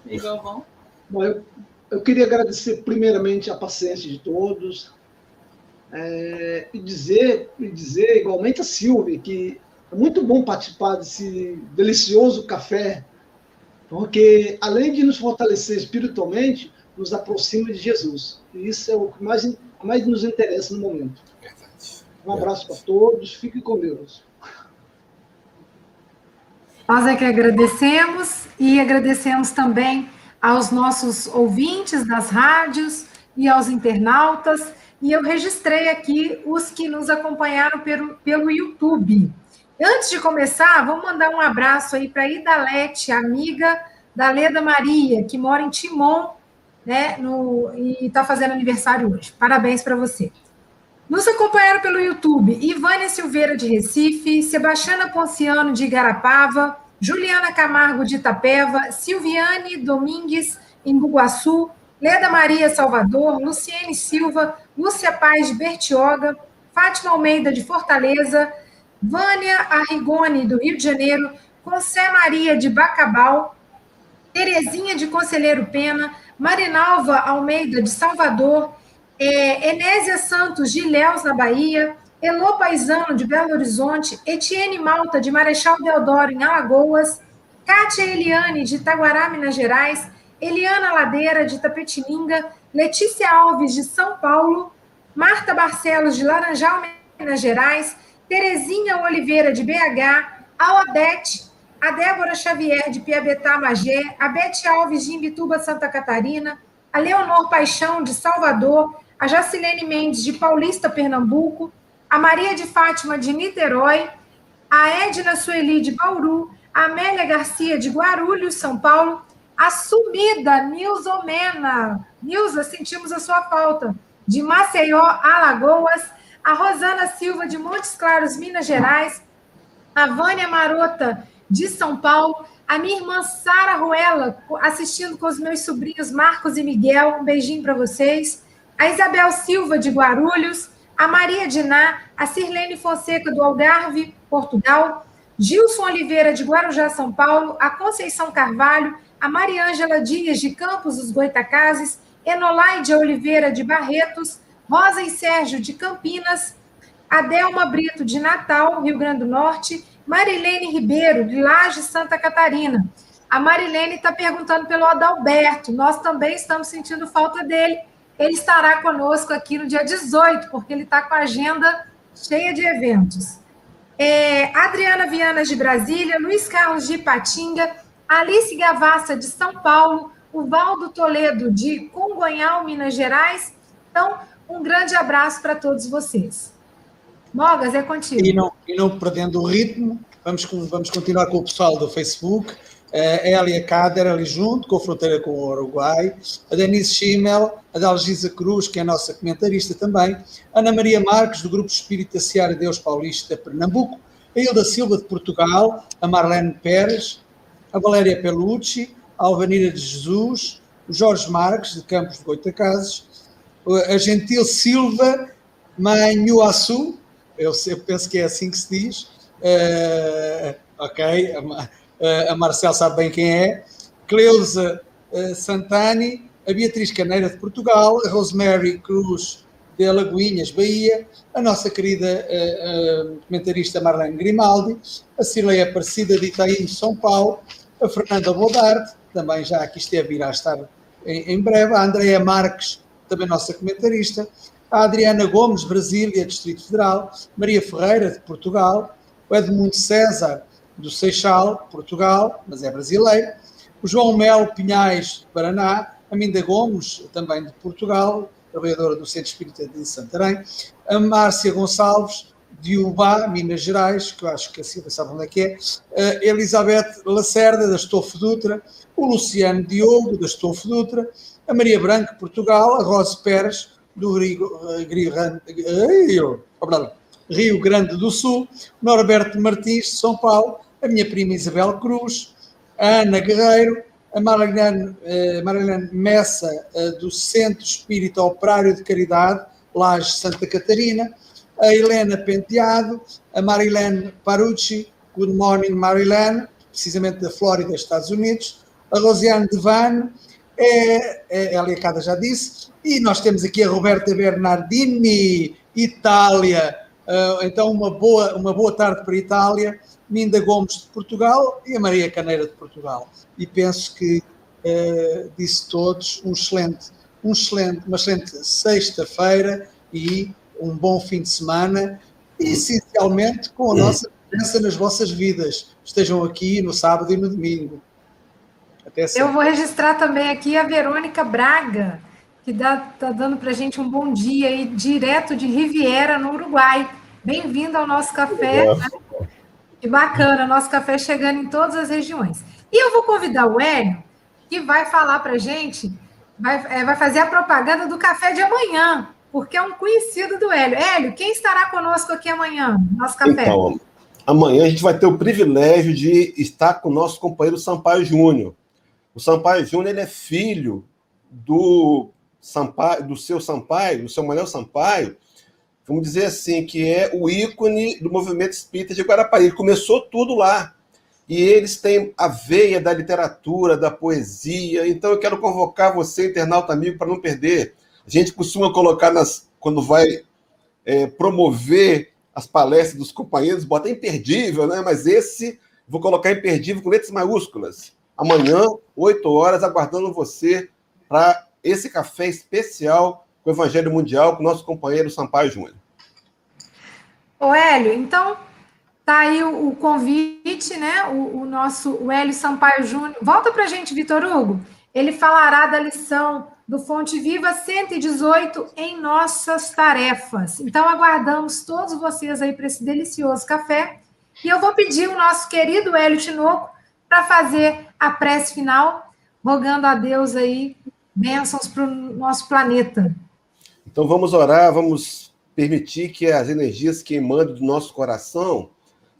Speaker 5: Igual bom.
Speaker 6: Bom, eu, eu queria agradecer primeiramente a paciência de todos é, e dizer, e dizer igualmente a Silvia que é muito bom participar desse delicioso café, porque além de nos fortalecer espiritualmente, nos aproxima de Jesus. E isso é o que mais, mais nos interessa no momento. Um abraço para todos, fiquem com Deus.
Speaker 2: Nós é que agradecemos e agradecemos também aos nossos ouvintes das rádios e aos internautas. E eu registrei aqui os que nos acompanharam pelo, pelo YouTube. Antes de começar, vamos mandar um abraço aí para Idalete, amiga da Leda Maria, que mora em Timon, né? No, e está fazendo aniversário hoje. Parabéns para você. Nos acompanharam pelo YouTube Ivânia Silveira de Recife, Sebastiana Ponciano de Igarapava, Juliana Camargo de Itapeva, Silviane Domingues em Buguaçu, Leda Maria Salvador, Luciene Silva, Lúcia Paz de Bertioga, Fátima Almeida de Fortaleza, Vânia Arrigoni do Rio de Janeiro, Concé Maria de Bacabal, Terezinha de Conselheiro Pena, Marinalva Almeida de Salvador, é, Enésia Santos de Ilhéus, na Bahia, Elô Paisano, de Belo Horizonte, Etienne Malta, de Marechal Deodoro, em Alagoas, Kátia Eliane, de Itaguará, Minas Gerais, Eliana Ladeira, de Tapetininga, Letícia Alves, de São Paulo, Marta Barcelos, de Laranjal, Minas Gerais, Terezinha Oliveira, de BH, a Odete, a Débora Xavier, de Piabetá, Magé, a Bete Alves, de Imbituba, Santa Catarina, a Leonor Paixão, de Salvador, a Jacilene Mendes, de Paulista, Pernambuco, a Maria de Fátima, de Niterói, a Edna Sueli, de Bauru, a Amélia Garcia, de Guarulhos, São Paulo, a sumida Nilza Omena, Nilza, sentimos a sua falta, de Maceió, Alagoas, a Rosana Silva, de Montes Claros, Minas Gerais, a Vânia Marota, de São Paulo, a minha irmã Sara Ruela, assistindo com os meus sobrinhos Marcos e Miguel, um beijinho para vocês, a Isabel Silva, de Guarulhos, a Maria Diná, a Sirlene Fonseca, do Algarve, Portugal, Gilson Oliveira, de Guarujá, São Paulo, a Conceição Carvalho, a Mariângela Dias, de Campos dos Goitacazes, Enolaide Oliveira, de Barretos, Rosa e Sérgio, de Campinas, Adelma Brito, de Natal, Rio Grande do Norte, Marilene Ribeiro, de Laje, Santa Catarina. A Marilene está perguntando pelo Adalberto, nós também estamos sentindo falta dele, ele estará conosco aqui no dia 18, porque ele está com a agenda cheia de eventos. É, Adriana Viana de Brasília, Luiz Carlos de Ipatinga, Alice Gavassa de São Paulo, o Valdo Toledo, de Congonhal, Minas Gerais. Então, um grande abraço para todos vocês. Mogas, é contigo.
Speaker 3: E não, e não perdendo o ritmo, vamos, vamos continuar com o pessoal do Facebook. Uh, Elia Cader ali junto, com a fronteira com o Uruguai, a Denise Schimmel, a Dalgisa Cruz, que é a nossa comentarista também, Ana Maria Marques, do Grupo Espírita Seara Deus Paulista Pernambuco, a Hilda Silva de Portugal, a Marlene Pérez, a Valéria Pelucci, a Alvanira de Jesus, o Jorge Marques, de Campos de Goitacazes, a Gentil Silva Manhuaçu, eu, eu penso que é assim que se diz, uh, ok, a Marcel sabe bem quem é, Cleusa uh, Santani, a Beatriz Caneira de Portugal, a Rosemary Cruz de Alagoinhas, Bahia, a nossa querida uh, comentarista Marlene Grimaldi, a Cileia Aparecida de Itaim, São Paulo, a Fernanda Bodarte, também já aqui esteve, irá estar em, em breve, a Andrea Marques, também nossa comentarista, a Adriana Gomes, Brasília, Distrito Federal, Maria Ferreira, de Portugal, o Edmundo César, do Seixal, Portugal, mas é brasileiro, o João Melo Pinhais, de Paraná, a Minda Gomes, também de Portugal, trabalhadora do Centro Espírita de Santarém, a Márcia Gonçalves, de Ubá, Minas Gerais, que eu acho que a Silvia sabe onde é que é, a Elizabeth Lacerda, da Estofo Dutra, o Luciano Diogo, da Estofo Dutra, a Maria Branco, Portugal, a Rose Pérez, do Rio, Rio, Rio Grande do Sul, Norberto Martins, de São Paulo, a minha prima Isabel Cruz, a Ana Guerreiro, a Marilene, eh, Messa, eh, do Centro Espírita Operário de Caridade, Laje Santa Catarina, a Helena Penteado, a Marilene Parucci, Good Morning Marilene, precisamente da Flórida, Estados Unidos, a Rosiane Devane, é, é, a Aliacada já disse, e nós temos aqui a Roberta Bernardini, Itália, uh, então uma boa, uma boa tarde para a Itália, Minda Gomes de Portugal e a Maria Caneira de Portugal. E penso que uh, disse todos um excelente, um excelente, uma excelente sexta-feira e um bom fim de semana, e essencialmente com a nossa presença nas vossas vidas. Estejam aqui no sábado e no domingo.
Speaker 2: Até Eu vou registrar também aqui a Verônica Braga, que está dando para a gente um bom dia aí, direto de Riviera, no Uruguai. Bem-vindo ao nosso café. Né? Que bacana, nosso café chegando em todas as regiões. E eu vou convidar o Hélio, que vai falar para gente, vai, é, vai fazer a propaganda do café de amanhã, porque é um conhecido do Hélio. Hélio, quem estará conosco aqui amanhã, nosso café?
Speaker 4: Então, amanhã a gente vai ter o privilégio de estar com o nosso companheiro Sampaio Júnior. O Sampaio Júnior ele é filho do Sampaio, do seu Sampaio, do seu Manuel Sampaio, vamos dizer assim, que é o ícone do movimento espírita de Guarapari. Ele começou tudo lá. E eles têm a veia da literatura, da poesia. Então eu quero convocar você, internauta amigo, para não perder a gente costuma colocar nas, quando vai é, promover as palestras dos companheiros, bota imperdível, né? Mas esse vou colocar imperdível com letras maiúsculas. Amanhã, 8 horas, aguardando você para esse café especial com o Evangelho Mundial com o nosso companheiro Sampaio Júnior.
Speaker 2: Ô, Hélio, então tá aí o, o convite, né? O, o, nosso o Hélio Sampaio Júnior. Volta para a gente, Vitor Hugo. Ele falará da lição do Fonte Viva 118 em nossas tarefas. Então, aguardamos todos vocês aí para esse delicioso café. E eu vou pedir o nosso querido Hélio Tinoco para fazer a prece final, rogando a Deus aí bênçãos para o nosso planeta.
Speaker 4: Então, vamos orar, vamos permitir que as energias que emanam do nosso coração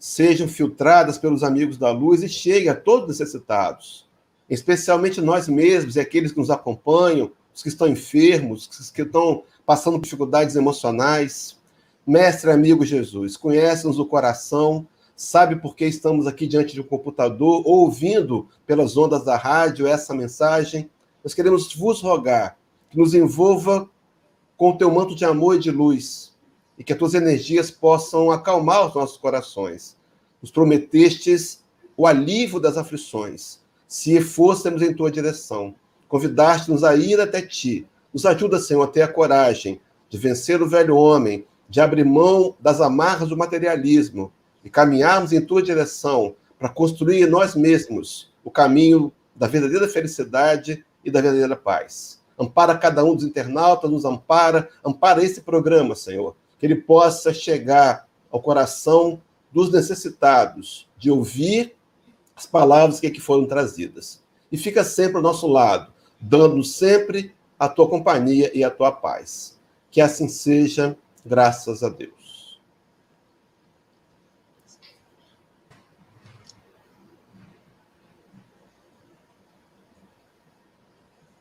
Speaker 4: sejam filtradas pelos amigos da luz e cheguem a todos os necessitados especialmente nós mesmos e aqueles que nos acompanham, os que estão enfermos, os que estão passando dificuldades emocionais. Mestre amigo Jesus, conhece-nos o coração, sabe por que estamos aqui diante de um computador, ouvindo pelas ondas da rádio essa mensagem. Nós queremos vos rogar que nos envolva com o teu manto de amor e de luz, e que as tuas energias possam acalmar os nossos corações. Nos prometestes o alívio das aflições se fôssemos em tua direção. Convidaste-nos a ir até ti. Nos ajuda, Senhor, a ter a coragem de vencer o velho homem, de abrir mão das amarras do materialismo e caminharmos em tua direção para construir nós mesmos o caminho da verdadeira felicidade e da verdadeira paz. Ampara cada um dos internautas, nos ampara, ampara esse programa, Senhor, que ele possa chegar ao coração dos necessitados de ouvir as palavras que aqui foram trazidas. E fica sempre ao nosso lado, dando sempre a tua companhia e a tua paz. Que assim seja, graças a Deus.